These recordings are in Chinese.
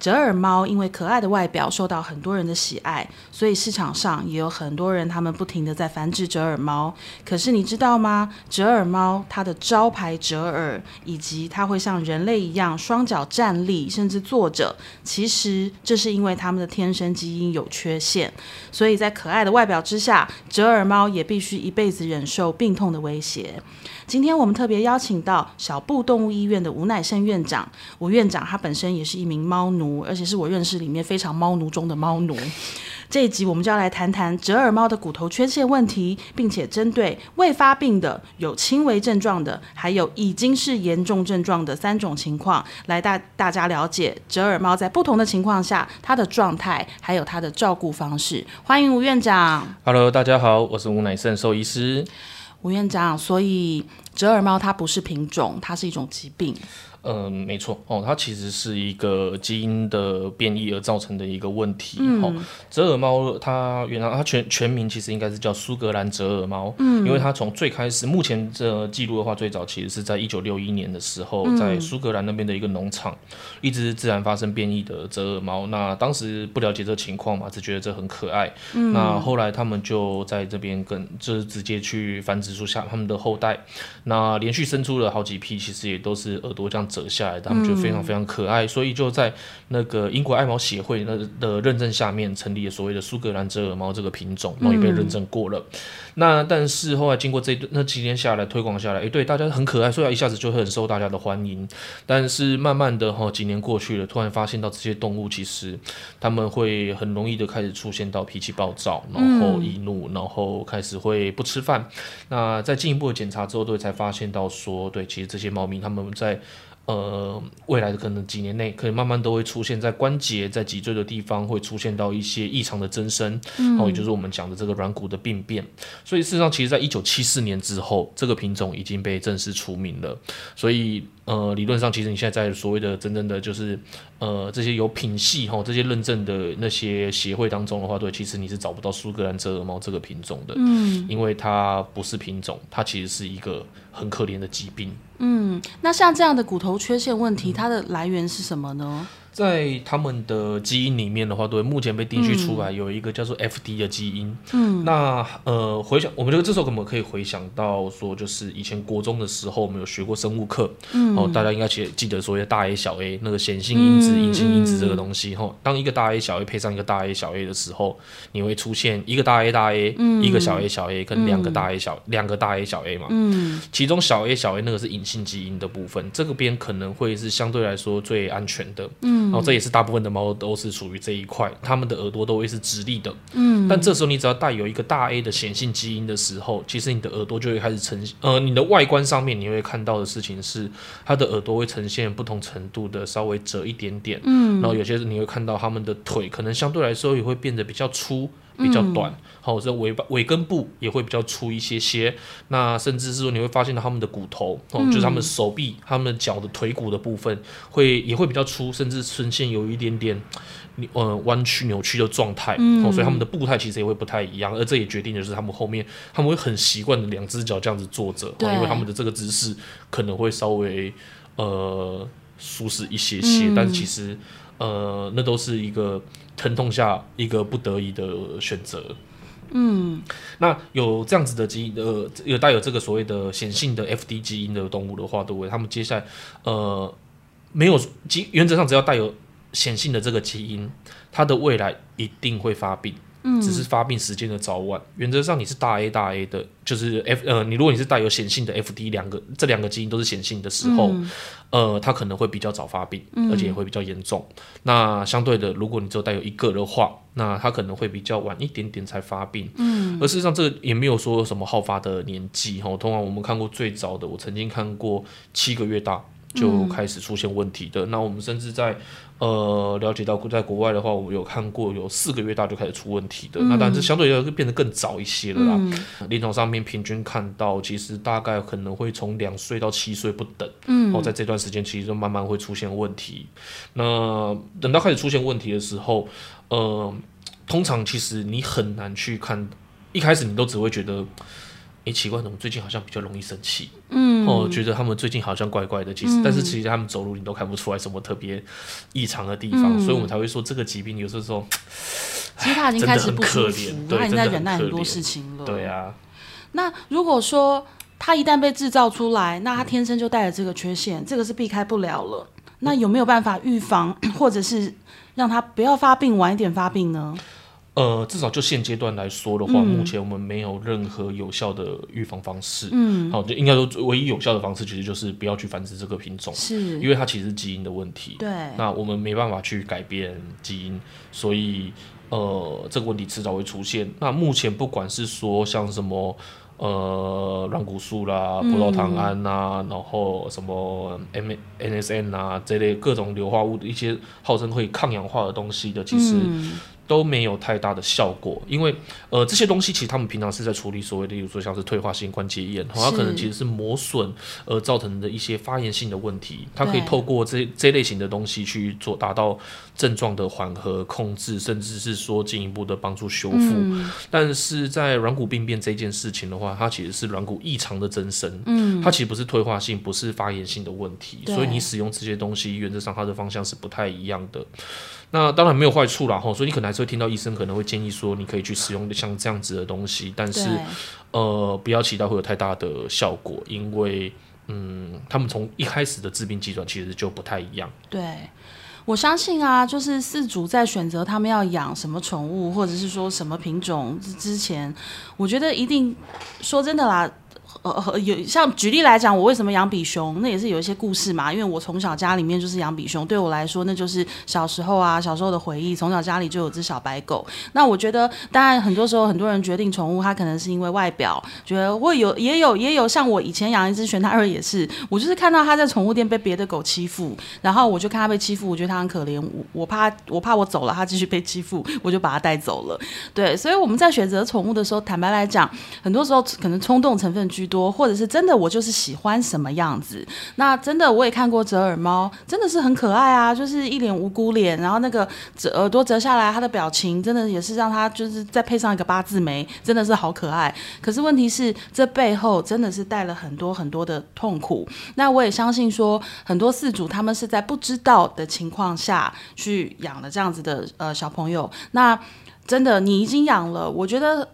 折耳猫因为可爱的外表受到很多人的喜爱，所以市场上也有很多人，他们不停地在繁殖折耳猫。可是你知道吗？折耳猫它的招牌折耳，以及它会像人类一样双脚站立，甚至坐着，其实这是因为它们的天生基因有缺陷。所以在可爱的外表之下，折耳猫也必须一辈子忍受病痛的威胁。今天我们特别邀请到小布动物医院的吴乃胜院长。吴院长他本身也是一名猫奴，而且是我认识里面非常猫奴中的猫奴。这一集我们就要来谈谈折耳猫的骨头缺陷问题，并且针对未发病的、有轻微症状的，还有已经是严重症状的三种情况，来带大家了解折耳猫在不同的情况下它的状态，还有它的照顾方式。欢迎吴院长。Hello，大家好，我是吴乃胜兽医师。吴院长，所以折耳猫它不是品种，它是一种疾病。嗯，没错哦，它其实是一个基因的变异而造成的一个问题。嗯、哦，折耳猫它原来它全全名其实应该是叫苏格兰折耳猫。嗯，因为它从最开始，目前这记录的话，最早其实是在一九六一年的时候，嗯、在苏格兰那边的一个农场，一只自然发生变异的折耳猫。那当时不了解这情况嘛，只觉得这很可爱。嗯，那后来他们就在这边跟就是直接去繁殖出下他们的后代。那连续生出了好几批，其实也都是耳朵这样。折下来的，他们觉得非常非常可爱，嗯、所以就在那个英国爱猫协会那的认证下面，成立了所谓的苏格兰折耳猫这个品种，然后也被认证过了。嗯、那但是后来经过这那几年下来推广下来，哎，对，大家很可爱，所以一下子就很受大家的欢迎。但是慢慢的哈，几年过去了，突然发现到这些动物其实他们会很容易的开始出现到脾气暴躁，然后易怒，然后开始会不吃饭。那在进一步的检查之后，对，才发现到说，对，其实这些猫咪他们在呃，未来的可能几年内，可能慢慢都会出现在关节、在脊椎的地方，会出现到一些异常的增生，嗯，后，也就是我们讲的这个软骨的病变。所以事实上，其实在一九七四年之后，这个品种已经被正式除名了。所以，呃，理论上，其实你现在在所谓的真正的就是，呃，这些有品系哈、哦，这些认证的那些协会当中的话，对，其实你是找不到苏格兰折耳猫这个品种的，嗯，因为它不是品种，它其实是一个很可怜的疾病。嗯，那像这样的骨头缺陷问题，它的来源是什么呢？在他们的基因里面的话，对，目前被定序出来有一个叫做 FD 的基因。嗯，那呃，回想我们觉得这时候可不可以回想到说，就是以前国中的时候，我们有学过生物课，嗯，哦，大家应该记记得所谓的大 A 小 A 那个显性因子、隐性因子这个东西。哈、嗯，当一个大 A 小 A 配上一个大 A 小 A 的时候，你会出现一个大 A 大 A，、嗯、一个小 A 小 A 跟两个大 A 小两、嗯、个大 A 小 A 嘛。嗯，其中小 A 小 A 那个是隐性基因的部分，这个边可能会是相对来说最安全的。嗯。然后这也是大部分的猫都是属于这一块，它们的耳朵都会是直立的。嗯，但这时候你只要带有一个大 A 的显性基因的时候，其实你的耳朵就会开始呈现，呃，你的外观上面你会看到的事情是，它的耳朵会呈现不同程度的稍微折一点点。嗯，然后有些你会看到它们的腿可能相对来说也会变得比较粗。比较短，好、嗯，这尾巴尾根部也会比较粗一些些。那甚至是说，你会发现到他们的骨头，哦、嗯，就是他们手臂、他们脚的腿骨的部分，会也会比较粗，甚至呈现有一点点，呃，弯曲扭曲的状态。嗯，哦，所以他们的步态其实也会不太一样。而这也决定的是他们后面他们会很习惯的两只脚这样子坐着，对，因为他们的这个姿势可能会稍微呃舒适一些些，嗯、但是其实呃，那都是一个。疼痛下一个不得已的选择，嗯，那有这样子的基因呃，有带有这个所谓的显性的 FD 基因的动物的话，对不对？他们接下来呃没有基，原则上只要带有显性的这个基因，它的未来一定会发病。嗯，只是发病时间的早晚。原则上你是大 A 大 A 的，就是 F 呃，你如果你是带有显性的 FD 两个，这两个基因都是显性的时候，嗯、呃，它可能会比较早发病，而且也会比较严重。嗯、那相对的，如果你只有带有一个的话，那它可能会比较晚一点点才发病。嗯，而事实上这个也没有说什么好发的年纪哈。通常我们看过最早的，我曾经看过七个月大就开始出现问题的。嗯、那我们甚至在呃，了解到在国外的话，我有看过有四个月大就开始出问题的，嗯、那当然这相对要变得更早一些了啦。临床、嗯、上面平均看到，其实大概可能会从两岁到七岁不等。嗯，然后在这段时间其实就慢慢会出现问题。那等到开始出现问题的时候，呃，通常其实你很难去看，一开始你都只会觉得。哎，奇怪，怎么最近好像比较容易生气？嗯，哦，觉得他们最近好像怪怪的。其实，嗯、但是其实他们走路你都看不出来什么特别异常的地方，嗯、所以我们才会说这个疾病有时候，其实他已经开始不舒服，对，他已经在忍耐很多事情了。对啊。那如果说他一旦被制造出来，那他天生就带着这个缺陷，嗯、这个是避开不了了。那有没有办法预防，或者是让他不要发病，晚一点发病呢？呃，至少就现阶段来说的话，嗯、目前我们没有任何有效的预防方式。嗯，好，就应该说唯一有效的方式，其实就是不要去繁殖这个品种，是，因为它其实是基因的问题。对，那我们没办法去改变基因，所以呃，这个问题迟早会出现。那目前不管是说像什么呃软骨素啦、葡萄糖胺啊，嗯、然后什么 M NSN 啊这类各种硫化物的一些号称会抗氧化的东西的，其实。嗯都没有太大的效果，因为呃这些东西其实他们平常是在处理所谓的，例如说像是退化性关节炎，它可能其实是磨损而造成的一些发炎性的问题，它可以透过这这类型的东西去做达到症状的缓和控制，甚至是说进一步的帮助修复。嗯、但是在软骨病变这件事情的话，它其实是软骨异常的增生，嗯，它其实不是退化性，不是发炎性的问题，所以你使用这些东西原则上它的方向是不太一样的。那当然没有坏处啦，吼，所以你可能还是会听到医生可能会建议说，你可以去使用像这样子的东西，但是，呃，不要期待会有太大的效果，因为，嗯，他们从一开始的治病机转其实就不太一样。对，我相信啊，就是饲主在选择他们要养什么宠物，或者是说什么品种之前，我觉得一定说真的啦。呃呃，有像举例来讲，我为什么养比熊，那也是有一些故事嘛。因为我从小家里面就是养比熊，对我来说那就是小时候啊，小时候的回忆。从小家里就有只小白狗。那我觉得，当然很多时候很多人决定宠物，它可能是因为外表，觉得会有也有也有像我以前养一只玄泰二也是，我就是看到他在宠物店被别的狗欺负，然后我就看他被欺负，我觉得他很可怜，我我怕我怕我走了，他继续被欺负，我就把他带走了。对，所以我们在选择宠物的时候，坦白来讲，很多时候可能冲动成分居多，或者是真的，我就是喜欢什么样子。那真的，我也看过折耳猫，真的是很可爱啊，就是一脸无辜脸，然后那个折耳朵折下来，它的表情真的也是让它就是再配上一个八字眉，真的是好可爱。可是问题是，这背后真的是带了很多很多的痛苦。那我也相信说，很多饲主他们是在不知道的情况下去养了这样子的呃小朋友。那真的，你已经养了，我觉得。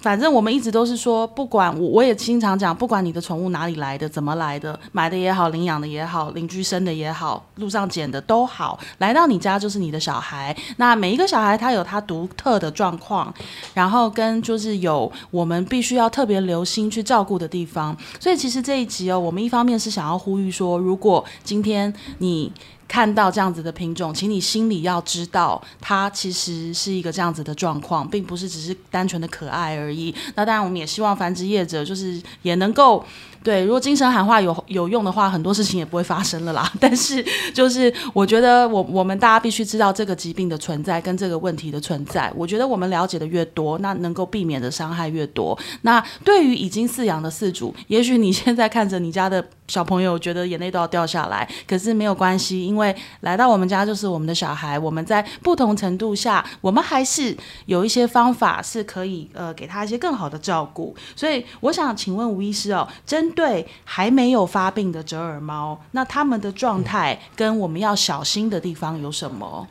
反正我们一直都是说，不管我，我也经常讲，不管你的宠物哪里来的，怎么来的，买的也好，领养的也好，邻居生的也好，路上捡的都好，来到你家就是你的小孩。那每一个小孩他有他独特的状况，然后跟就是有我们必须要特别留心去照顾的地方。所以其实这一集哦，我们一方面是想要呼吁说，如果今天你。看到这样子的品种，请你心里要知道，它其实是一个这样子的状况，并不是只是单纯的可爱而已。那当然，我们也希望繁殖业者就是也能够。对，如果精神喊话有有用的话，很多事情也不会发生了啦。但是，就是我觉得我我们大家必须知道这个疾病的存在跟这个问题的存在。我觉得我们了解的越多，那能够避免的伤害越多。那对于已经饲养的饲主，也许你现在看着你家的小朋友，觉得眼泪都要掉下来，可是没有关系，因为来到我们家就是我们的小孩。我们在不同程度下，我们还是有一些方法是可以呃给他一些更好的照顾。所以，我想请问吴医师哦，针。对还没有发病的折耳猫，那他们的状态跟我们要小心的地方有什么？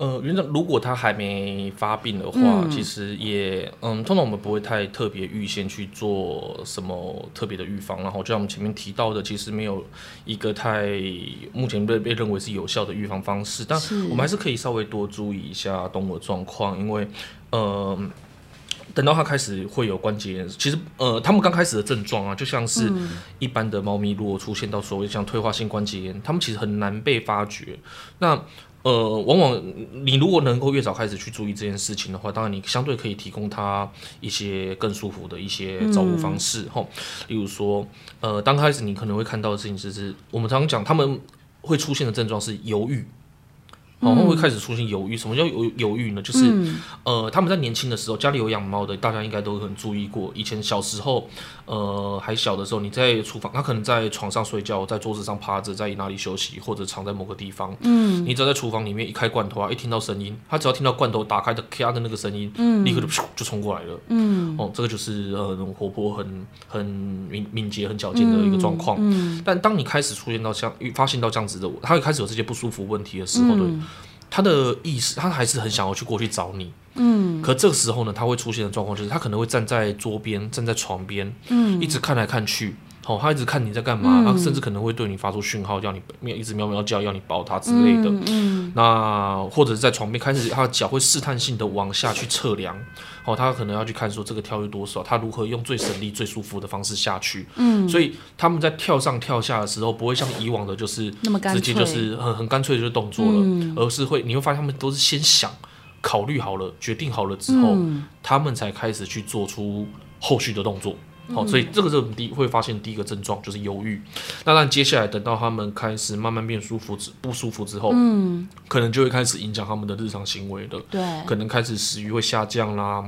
呃，原则如果他还没发病的话，嗯、其实也嗯，通常我们不会太特别预先去做什么特别的预防。然后就像我们前面提到的，其实没有一个太目前被被认为是有效的预防方式，但我们还是可以稍微多注意一下动物的状况，因为呃。等到它开始会有关节炎，其实呃，他们刚开始的症状啊，就像是一般的猫咪，如果出现到所谓像退化性关节炎，他们其实很难被发觉。那呃，往往你如果能够越早开始去注意这件事情的话，当然你相对可以提供他一些更舒服的一些照顾方式哈。嗯、例如说，呃，刚开始你可能会看到的事情就是，我们常常讲他们会出现的症状是犹豫。然后会开始出现犹豫。什么叫犹犹豫呢？就是、嗯、呃，他们在年轻的时候，家里有养猫的，大家应该都很注意过。以前小时候，呃，还小的时候，你在厨房，他可能在床上睡觉，在桌子上趴着，在哪里休息，或者藏在某个地方。嗯，你只要在厨房里面一开罐头啊，一听到声音，他只要听到罐头打开的咔的那个声音，嗯，立刻就就冲过来了。嗯，哦，这个就是呃，活泼、很很敏敏捷、很矫健的一个状况。嗯，嗯，但当你开始出现到像发现到这样子的，他会开始有这些不舒服问题的时候，对。嗯他的意思，他还是很想要去过去找你，嗯，可这个时候呢，他会出现的状况就是，他可能会站在桌边，站在床边，嗯，一直看来看去。哦，他一直看你在干嘛，他、嗯、甚至可能会对你发出讯号，叫你喵，一直喵喵叫，要你抱他之类的。嗯，嗯那或者是在床边开始，他的脚会试探性的往下去测量。哦，他可能要去看说这个跳跃多少，他如何用最省力、最舒服的方式下去。嗯，所以他们在跳上跳下的时候，不会像以往的，就是直接就是很很干脆的就动作了，嗯、而是会你会发现他们都是先想、考虑好了、决定好了之后，嗯、他们才开始去做出后续的动作。好，所以这个是我们第一会发现第一个症状就是忧郁。那但接下来等到他们开始慢慢变舒服之、不舒服之后，嗯，可能就会开始影响他们的日常行为的。对，可能开始食欲会下降啦。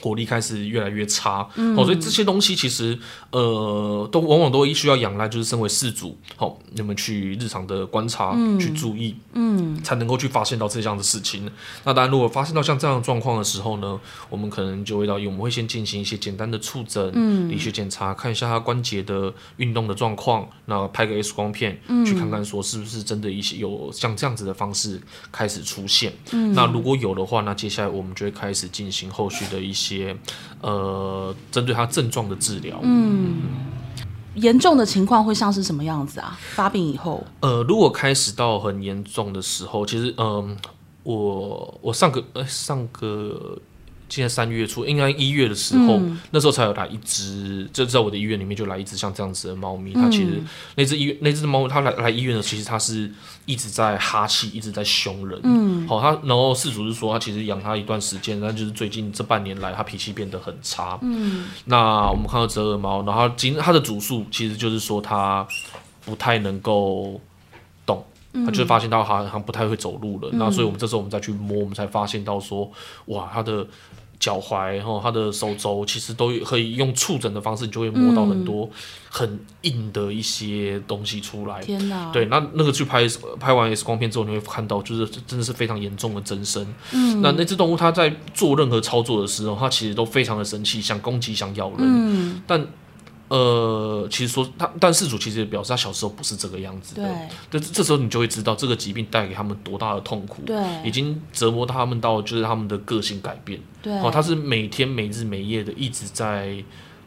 活力开始越来越差，嗯，哦，所以这些东西其实，呃，都往往都需要仰赖，就是身为事主，好，哦，你们去日常的观察，嗯，去注意，嗯，才能够去发现到这样的事情。那当然，如果发现到像这样的状况的时候呢，我们可能就会到，我们会先进行一些简单的触诊，嗯，理学检查，看一下他关节的运动的状况，那拍个 X 光片，嗯，去看看说是不是真的一些有像这样子的方式开始出现。嗯，那如果有的话，那接下来我们就会开始进行后续的一些。些呃，针对他症状的治疗，嗯，严重的情况会像是什么样子啊？发病以后，呃，如果开始到很严重的时候，其实，嗯、呃，我我上个呃上个。今年三月初，应该一月的时候，嗯、那时候才有来一只，就在我的医院里面就来一只像这样子的猫咪。嗯、它其实那只医院那只猫，它来来医院的，其实它是一直在哈气，一直在凶人。嗯，好，它然后事主是说，它其实养它一段时间，但就是最近这半年来，它脾气变得很差。嗯，那我们看到折耳猫，然后今它的主诉其实就是说它不太能够动，它就发现到他好像不太会走路了。嗯、那所以我们这时候我们再去摸，我们才发现到说，哇，他的。脚踝，然后他的手肘，其实都可以用触诊的方式，你就会摸到很多很硬的一些东西出来。天哪！对，那那个去拍拍完 X 光片之后，你会看到，就是真的是非常严重的增生。嗯，那那只动物它在做任何操作的时候，它其实都非常的生气，想攻击，想咬人。嗯，但。呃，其实说他，但事主其实也表示他小时候不是这个样子的。对，这这时候你就会知道这个疾病带给他们多大的痛苦。对，已经折磨他们到就是他们的个性改变。对，哦，他是每天每日每夜的一直在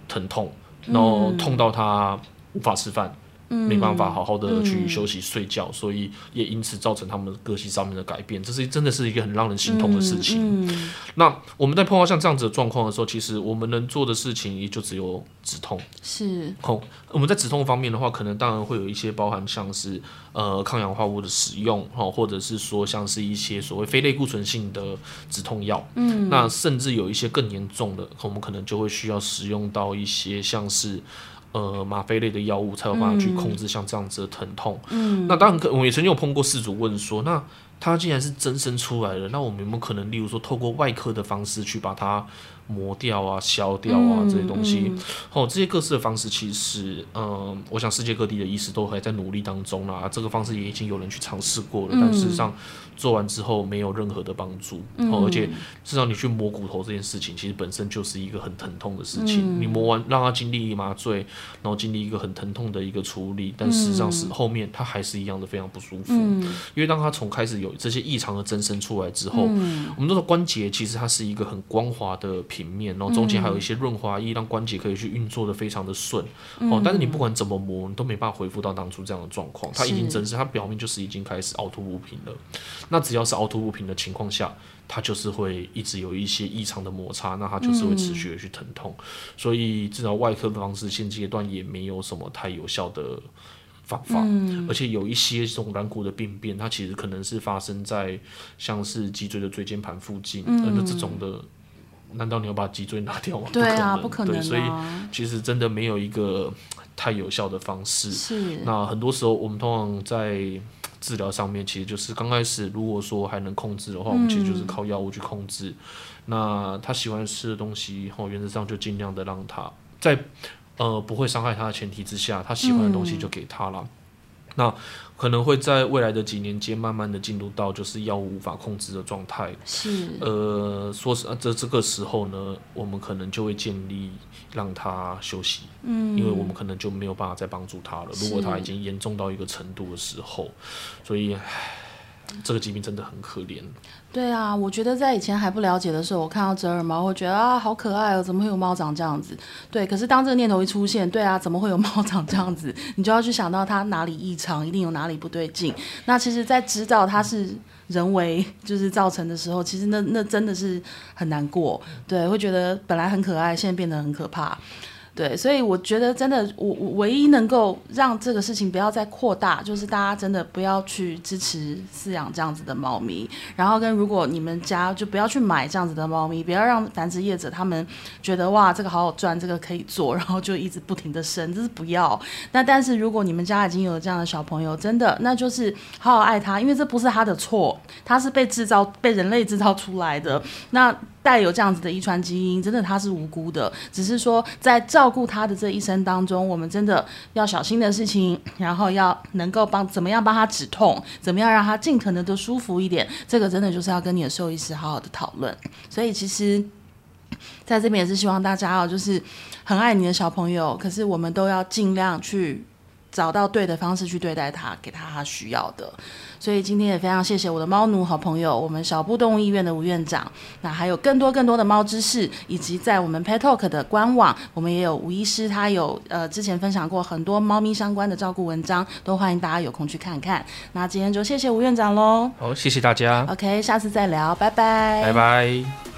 疼痛，然后痛到他无法吃饭。没办法好好的去休息睡觉，嗯、所以也因此造成他们的个性上面的改变，这是真的是一个很让人心痛的事情。那我们在碰到像这样子的状况的时候，其实我们能做的事情也就只有止痛。是，好，我们在止痛方面的话，可能当然会有一些包含像是呃抗氧化物的使用，哈，或者是说像是一些所谓非类固醇性的止痛药。嗯，那甚至有一些更严重的，我们可能就会需要使用到一些像是。呃，吗啡类的药物才有办法去控制像这样子的疼痛。嗯，那当然可，我也曾经有碰过事主问说，那它既然是增生出来了，那我们有没有可能，例如说透过外科的方式去把它磨掉啊、消掉啊这些东西？哦，这些各式的方式，其实，嗯、呃，我想世界各地的医师都还在努力当中啦。这个方式也已经有人去尝试过了，嗯、但事实上。做完之后没有任何的帮助，嗯、而且至少你去磨骨头这件事情，其实本身就是一个很疼痛的事情。嗯、你磨完让他经历麻醉，然后经历一个很疼痛的一个处理，但事实上是后面他还是一样的非常不舒服。嗯、因为当他从开始有这些异常的增生出来之后，嗯、我们都说关节其实它是一个很光滑的平面，然后中间还有一些润滑液，让关节可以去运作的非常的顺。嗯、哦，但是你不管怎么磨，你都没办法恢复到当初这样的状况。它已经增生，它表面就是已经开始凹凸不平了。那只要是凹凸不平的情况下，它就是会一直有一些异常的摩擦，那它就是会持续的去疼痛。嗯、所以至少外科的方式现阶段也没有什么太有效的方法。嗯、而且有一些这种软骨的病变，它其实可能是发生在像是脊椎的椎间盘附近，那、嗯、这种的，难道你要把脊椎拿掉吗？对啊，不可能。对，所以其实真的没有一个太有效的方式。是。那很多时候我们通常在。治疗上面，其实就是刚开始如果说还能控制的话，我们其实就是靠药物去控制。嗯、那他喜欢吃的东西，后原则上就尽量的让他在呃不会伤害他的前提之下，他喜欢的东西就给他了。嗯、那可能会在未来的几年间，慢慢的进入到就是药物无法控制的状态。是。呃，说是这这个时候呢，我们可能就会建议让他休息。嗯。因为我们可能就没有办法再帮助他了。如果他已经严重到一个程度的时候，所以。这个疾病真的很可怜。对啊，我觉得在以前还不了解的时候，我看到折耳猫，我觉得啊，好可爱哦，怎么会有猫长这样子？对，可是当这个念头一出现，对啊，怎么会有猫长这样子？你就要去想到它哪里异常，一定有哪里不对劲。那其实，在知道它是人为就是造成的时候，其实那那真的是很难过。对，会觉得本来很可爱，现在变得很可怕。对，所以我觉得真的，我我唯一能够让这个事情不要再扩大，就是大家真的不要去支持饲养这样子的猫咪，然后跟如果你们家就不要去买这样子的猫咪，不要让繁殖业者他们觉得哇，这个好好赚，这个可以做，然后就一直不停的生，这是不要。那但是如果你们家已经有这样的小朋友，真的那就是好好爱他，因为这不是他的错，他是被制造被人类制造出来的。那。带有这样子的遗传基因，真的他是无辜的。只是说，在照顾他的这一生当中，我们真的要小心的事情，然后要能够帮怎么样帮他止痛，怎么样让他尽可能的舒服一点，这个真的就是要跟你的兽医师好好的讨论。所以其实，在这边也是希望大家哦，就是很爱你的小朋友，可是我们都要尽量去。找到对的方式去对待他，给他他需要的。所以今天也非常谢谢我的猫奴好朋友，我们小布动物医院的吴院长。那还有更多更多的猫知识，以及在我们 Pet Talk 的官网，我们也有吴医师，他有呃之前分享过很多猫咪相关的照顾文章，都欢迎大家有空去看看。那今天就谢谢吴院长喽。好，谢谢大家。OK，下次再聊，拜拜。拜拜。